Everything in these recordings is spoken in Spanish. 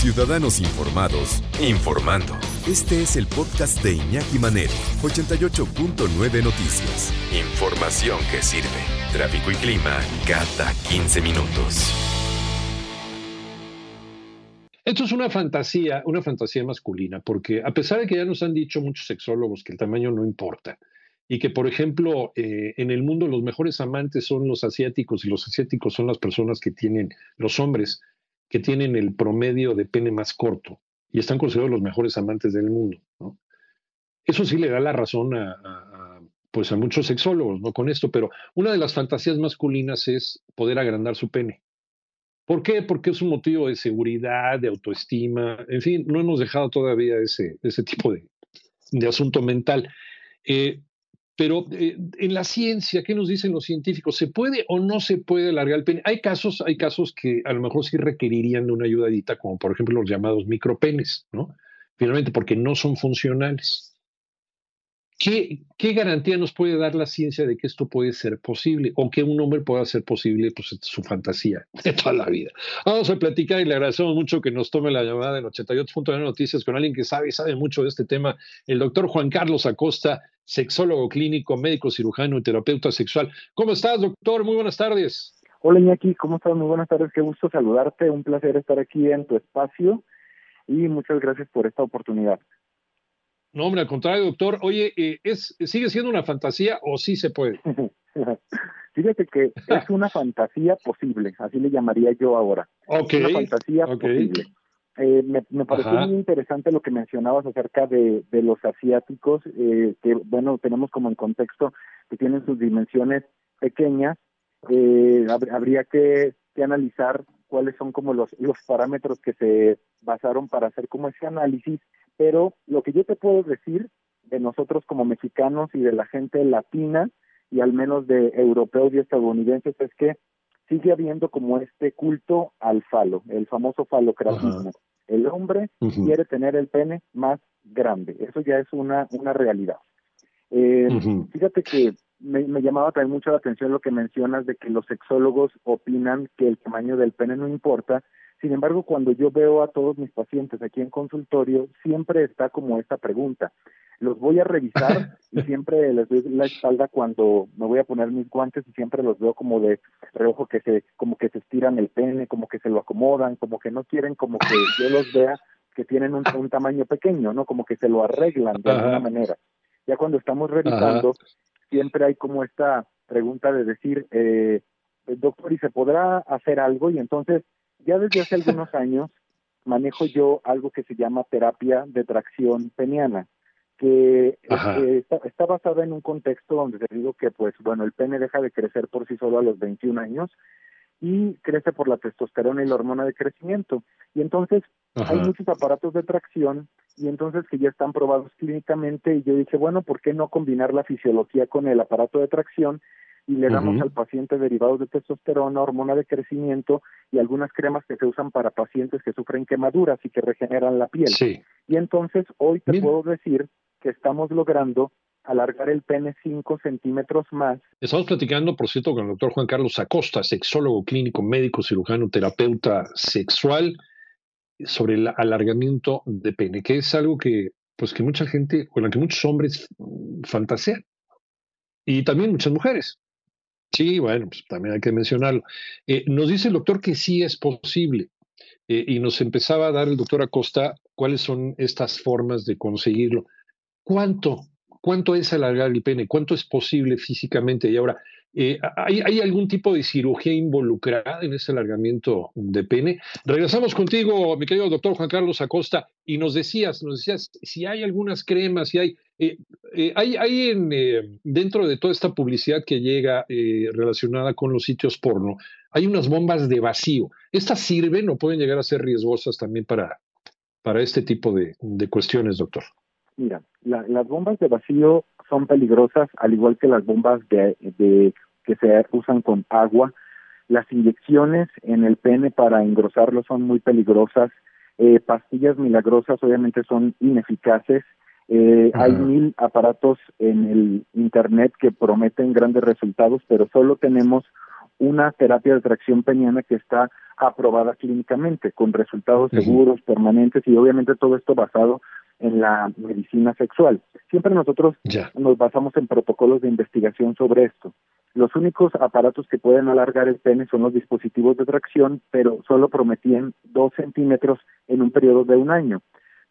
Ciudadanos informados, informando. Este es el podcast de Iñaki Manero, 88.9 Noticias. Información que sirve. Tráfico y clima cada 15 minutos. Esto es una fantasía, una fantasía masculina, porque a pesar de que ya nos han dicho muchos sexólogos que el tamaño no importa, y que, por ejemplo, eh, en el mundo los mejores amantes son los asiáticos y los asiáticos son las personas que tienen, los hombres, que tienen el promedio de pene más corto y están considerados los mejores amantes del mundo. Eso sí le da la razón a, pues a muchos sexólogos ¿no? con esto, pero una de las fantasías masculinas es poder agrandar su pene. ¿Por qué? Porque es un motivo de seguridad, de autoestima, en fin, no hemos dejado todavía ese, ese tipo de, de asunto mental. Eh, pero eh, en la ciencia, ¿qué nos dicen los científicos? ¿Se puede o no se puede alargar el pene? Hay casos, hay casos que a lo mejor sí requerirían de una ayudadita, como por ejemplo los llamados micropenes, ¿no? Finalmente, porque no son funcionales. ¿Qué, ¿Qué, garantía nos puede dar la ciencia de que esto puede ser posible o que un hombre pueda hacer posible pues, su fantasía de toda la vida? Vamos a platicar y le agradecemos mucho que nos tome la llamada en 88.9 Noticias con alguien que sabe y sabe mucho de este tema, el doctor Juan Carlos Acosta, sexólogo clínico, médico cirujano y terapeuta sexual. ¿Cómo estás, doctor? Muy buenas tardes. Hola, Iñaki, ¿cómo estás? Muy buenas tardes, qué gusto saludarte, un placer estar aquí en tu espacio y muchas gracias por esta oportunidad. No, hombre, al contrario, doctor. Oye, eh, ¿es, ¿sigue siendo una fantasía o sí se puede? Fíjate que es una fantasía posible, así le llamaría yo ahora. Okay, una fantasía okay. posible. Eh, me, me, pareció Ajá. muy interesante lo que mencionabas acerca de, de los asiáticos, eh, que bueno, tenemos como en contexto que tienen sus dimensiones pequeñas. Eh, habría que, que analizar cuáles son como los, los parámetros que se basaron para hacer como ese análisis pero lo que yo te puedo decir de nosotros como mexicanos y de la gente latina y al menos de europeos y estadounidenses es que sigue habiendo como este culto al falo, el famoso falocratismo. El hombre uh -huh. quiere tener el pene más grande, eso ya es una, una realidad. Eh, uh -huh. Fíjate que me, me, llamaba también mucho la atención lo que mencionas de que los sexólogos opinan que el tamaño del pene no importa, sin embargo, cuando yo veo a todos mis pacientes aquí en consultorio, siempre está como esta pregunta. Los voy a revisar y siempre les doy la espalda cuando me voy a poner mis guantes y siempre los veo como de reojo que se, como que se estiran el pene, como que se lo acomodan, como que no quieren como que yo los vea que tienen un, un tamaño pequeño, ¿no? Como que se lo arreglan de alguna manera. Ya cuando estamos revisando, siempre hay como esta pregunta de decir, eh, doctor, ¿y se podrá hacer algo? Y entonces ya desde hace algunos años manejo yo algo que se llama terapia de tracción peniana, que eh, está, está, basada en un contexto donde te digo que, pues, bueno, el pene deja de crecer por sí solo a los 21 años y crece por la testosterona y la hormona de crecimiento. Y entonces Ajá. hay muchos aparatos de tracción y entonces que ya están probados clínicamente y yo dije, bueno, ¿por qué no combinar la fisiología con el aparato de tracción? Y le damos uh -huh. al paciente derivados de testosterona, hormona de crecimiento y algunas cremas que se usan para pacientes que sufren quemaduras y que regeneran la piel. Sí. Y entonces hoy te Bien. puedo decir que estamos logrando alargar el pene 5 centímetros más. Estamos platicando, por cierto, con el doctor Juan Carlos Acosta, sexólogo clínico, médico, cirujano, terapeuta sexual, sobre el alargamiento de pene, que es algo que, pues, que mucha gente, con la que muchos hombres fantasean. Y también muchas mujeres. Sí, bueno, pues también hay que mencionarlo. Eh, nos dice el doctor que sí es posible eh, y nos empezaba a dar el doctor Acosta cuáles son estas formas de conseguirlo. ¿Cuánto? ¿Cuánto es alargar el pene? ¿Cuánto es posible físicamente? Y ahora, eh, ¿hay, ¿hay, algún tipo de cirugía involucrada en ese alargamiento de pene? Regresamos contigo, mi querido doctor Juan Carlos Acosta, y nos decías, nos decías si hay algunas cremas, si hay, eh, eh, hay, hay en, dentro de toda esta publicidad que llega relacionada con los sitios porno, hay unas bombas de vacío. ¿Estas sirven o pueden llegar a ser riesgosas también para, para este tipo de, cuestiones, doctor? Mira, las bombas de vacío son peligrosas, al igual que las bombas de, de, que se usan con agua. Las inyecciones en el pene para engrosarlo son muy peligrosas. Eh, pastillas milagrosas obviamente son ineficaces. Eh, hay mil aparatos en el Internet que prometen grandes resultados, pero solo tenemos una terapia de tracción peniana que está aprobada clínicamente, con resultados seguros, permanentes y obviamente todo esto basado en la medicina sexual. Siempre nosotros nos basamos en protocolos de investigación sobre esto. Los únicos aparatos que pueden alargar el pene son los dispositivos de tracción, pero solo prometían dos centímetros en un periodo de un año.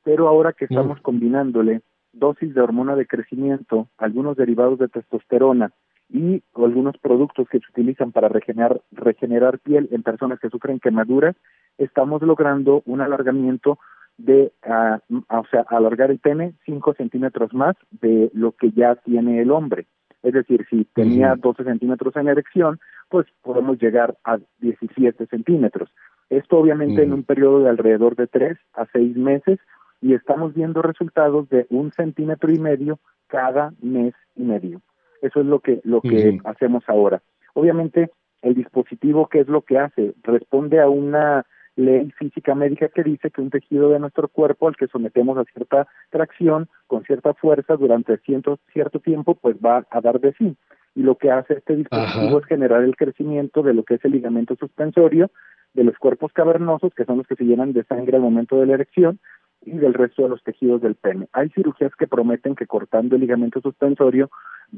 Pero ahora que estamos combinándole dosis de hormona de crecimiento, algunos derivados de testosterona y algunos productos que se utilizan para regenerar, regenerar piel en personas que sufren quemaduras, estamos logrando un alargamiento de, uh, o sea, alargar el pene 5 centímetros más de lo que ya tiene el hombre. Es decir, si tenía 12 centímetros en erección, pues podemos llegar a 17 centímetros. Esto obviamente en un periodo de alrededor de 3 a 6 meses y estamos viendo resultados de un centímetro y medio cada mes y medio. Eso es lo que, lo que hacemos ahora. Obviamente el dispositivo, ¿qué es lo que hace? Responde a una ley física médica que dice que un tejido de nuestro cuerpo al que sometemos a cierta tracción con cierta fuerza durante cierto, cierto tiempo, pues va a dar de sí. Y lo que hace este dispositivo es generar el crecimiento de lo que es el ligamento suspensorio, de los cuerpos cavernosos, que son los que se llenan de sangre al momento de la erección, y del resto de los tejidos del pene. Hay cirugías que prometen que cortando el ligamento suspensorio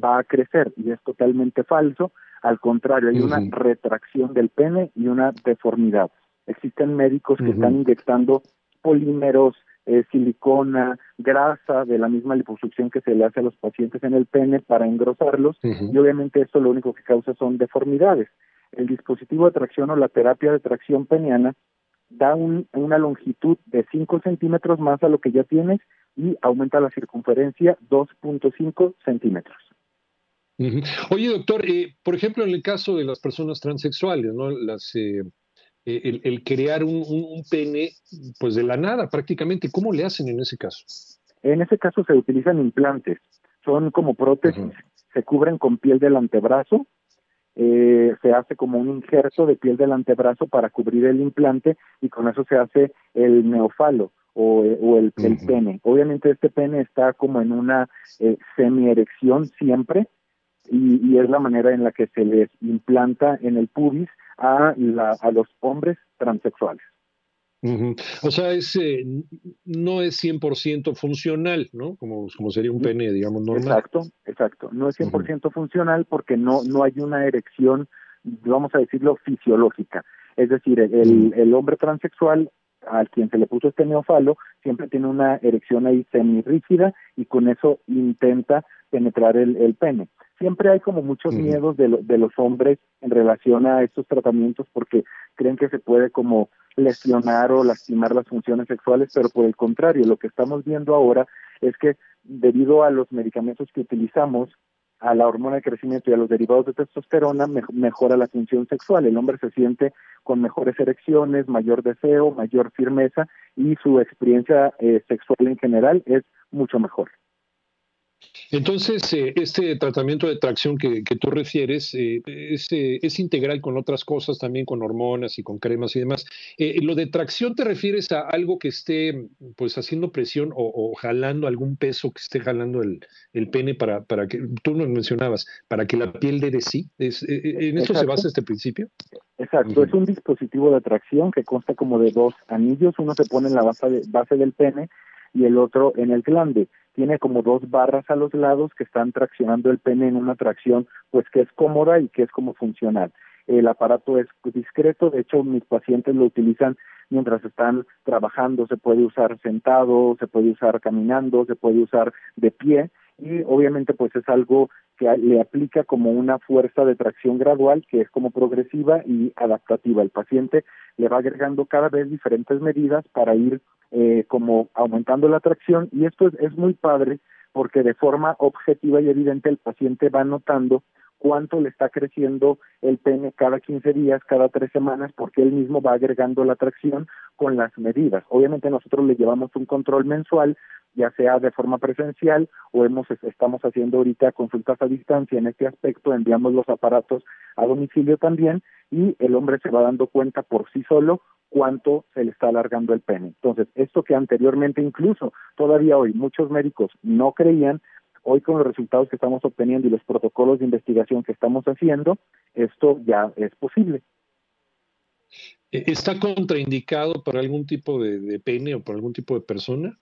va a crecer y es totalmente falso. Al contrario, hay una retracción del pene y una deformidad. Existen médicos que están inyectando polímeros, eh, silicona, grasa de la misma liposucción que se le hace a los pacientes en el pene para engrosarlos y obviamente esto lo único que causa son deformidades. El dispositivo de tracción o la terapia de tracción peniana da una longitud de 5 centímetros más a lo que ya tienes y aumenta la circunferencia 2.5 centímetros. Oye, doctor, eh, por ejemplo, en el caso de las personas transexuales, ¿no? Las, eh, eh, el, crear un, pene, pues de la nada prácticamente, ¿cómo le hacen en ese caso? En ese caso se utilizan implantes, son como prótesis, se cubren con piel del antebrazo, eh, se hace como un injerto de piel del antebrazo para cubrir el implante y con eso se hace el neofalo o, el, pene. Obviamente este pene está como en una eh, semi-erección siempre y, y, es la manera en la que se les implanta en el pubis a, la, a los hombres transexuales. O sea, es, eh, no es 100% funcional, ¿no? Como, como sería un pene, digamos, normal. Exacto, exacto. No es 100% funcional porque no, no hay una erección, vamos a decirlo, fisiológica. Es decir, el, el hombre transexual al quien se le puso este neofalo siempre tiene una erección ahí semirrígida y con eso intenta penetrar el, el pene siempre hay como muchos miedos de, de los hombres en relación a estos tratamientos porque creen que se puede como lesionar o lastimar las funciones sexuales, pero por el contrario, lo que estamos viendo ahora es que debido a los medicamentos que utilizamos, a la hormona de crecimiento y a los derivados de testosterona, mejora la función sexual. El hombre se siente con mejores erecciones, mayor deseo, mayor firmeza y su experiencia eh, sexual en general es mucho mejor. Entonces, eh, este tratamiento de tracción que, tú refieres eh, eh, es, integral con otras cosas, también con hormonas y con cremas y demás. ¿Lo de tracción te refieres a algo que esté pues haciendo presión o, jalando algún peso que esté jalando el, pene para, para que, tú nos mencionabas, para que la piel dé de sí? ¿En eso se basa este principio? Exacto, es un dispositivo de tracción que consta como de dos anillos, uno se pone en la base, base del pene y el otro en el glande tiene como dos barras a los lados que están traccionando el pene en una tracción pues que es cómoda y que es como funcional. El aparato es discreto, de hecho mis pacientes lo utilizan mientras están trabajando, se puede usar sentado, se puede usar caminando, se puede usar de pie y obviamente pues es algo que le aplica como una fuerza de tracción gradual que es como progresiva y adaptativa. El paciente le va agregando cada vez diferentes medidas para ir eh, como aumentando la tracción y esto es, es muy padre porque de forma objetiva y evidente el paciente va notando cuánto le está creciendo el pene cada 15 días, cada tres semanas, porque él mismo va agregando la tracción con las medidas. Obviamente nosotros le llevamos un control mensual, ya sea de forma presencial o hemos estamos haciendo ahorita consultas a distancia en este aspecto, enviamos los aparatos a domicilio también y el hombre se va dando cuenta por sí solo cuánto se le está alargando el pene. Entonces, esto que anteriormente incluso todavía hoy muchos médicos no creían, hoy con los resultados que estamos obteniendo y los protocolos de investigación que estamos haciendo, esto ya es posible. ¿E-, ¿Está contraindicado para algún tipo de, pene o para algún tipo de persona?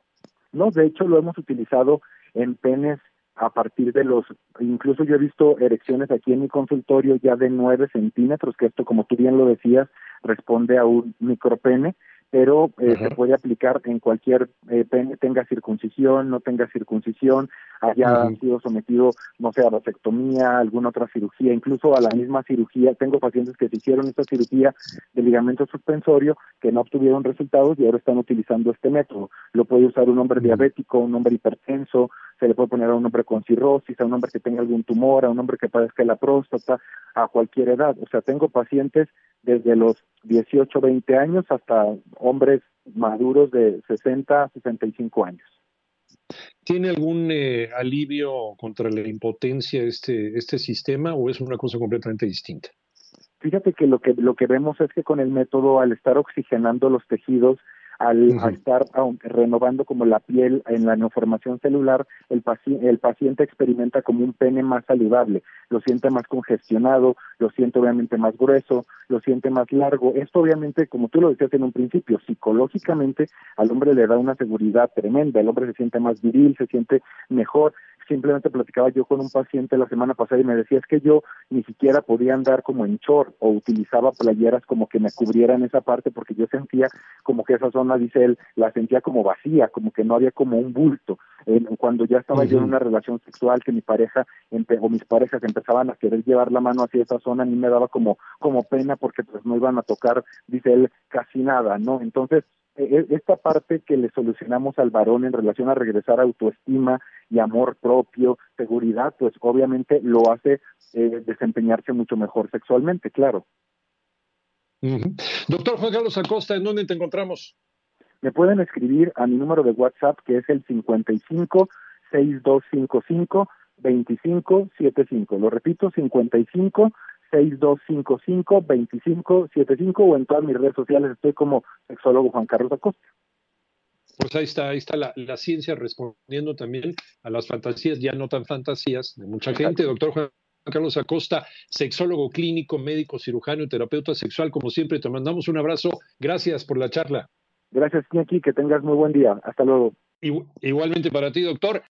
No, de hecho lo hemos utilizado en penes a partir de los, incluso yo he visto erecciones aquí en mi consultorio ya de 9 centímetros, que esto, como tú bien lo decías, responde a un micropene pero eh, se puede aplicar en cualquier eh, tenga circuncisión, no tenga circuncisión, haya sido sometido, no sé, a vasectomía, alguna otra cirugía, incluso a la misma cirugía. Tengo pacientes que se hicieron esta cirugía de ligamento suspensorio que no obtuvieron resultados y ahora están utilizando este método. Lo puede usar un hombre diabético, un hombre hipertenso, se le puede poner a un hombre con cirrosis, a un hombre que tenga algún tumor, a un hombre que padezca la próstata, a cualquier edad. O sea, tengo pacientes desde los 18, 20 años hasta hombres maduros de 60, 65 años. ¿Tiene algún eh, alivio contra la impotencia este, este sistema o es una cosa completamente distinta? Fíjate que lo que lo que vemos es que con el método, al estar oxigenando los tejidos, al, estar renovando como la piel en la neoformación celular, el, el paciente experimenta como un pene más saludable, lo siente más congestionado, lo siente obviamente más grueso, lo siente más largo. Esto obviamente, como tú lo decías en un principio, psicológicamente al hombre le da una seguridad tremenda, el hombre se siente más viril, se siente mejor, simplemente platicaba yo con un paciente la semana pasada y me decía es que yo ni siquiera podía andar como en short o utilizaba playeras como que me cubrieran esa parte porque yo sentía como que esa zona, dice él, la sentía como vacía, como que no había como un bulto. cuando ya estaba yo en una relación sexual que mi pareja o mis parejas empezaban a querer llevar la mano hacia esa zona, a mí me daba como, como pena porque pues no iban a tocar, dice él, casi nada, ¿no? Entonces, esta parte que le solucionamos al varón en relación a regresar a autoestima y amor propio, seguridad, pues obviamente lo hace eh, desempeñarse mucho mejor sexualmente, claro. Doctor Juan Carlos Acosta, ¿en dónde te encontramos? Me pueden escribir a mi número de WhatsApp que es el 55 6255 2575. Lo repito, 55 6255 2575 o en todas mis redes sociales estoy como sexólogo Juan Carlos Acosta. Pues ahí está, ahí está la, ciencia respondiendo también a las fantasías, ya no tan fantasías, de mucha gente. Doctor Juan Carlos Acosta, sexólogo clínico, médico, cirujano y terapeuta sexual, como siempre, te mandamos un abrazo. Gracias por la charla. Gracias, Iñaki, que tengas muy buen día. Hasta luego. Igualmente para ti, doctor.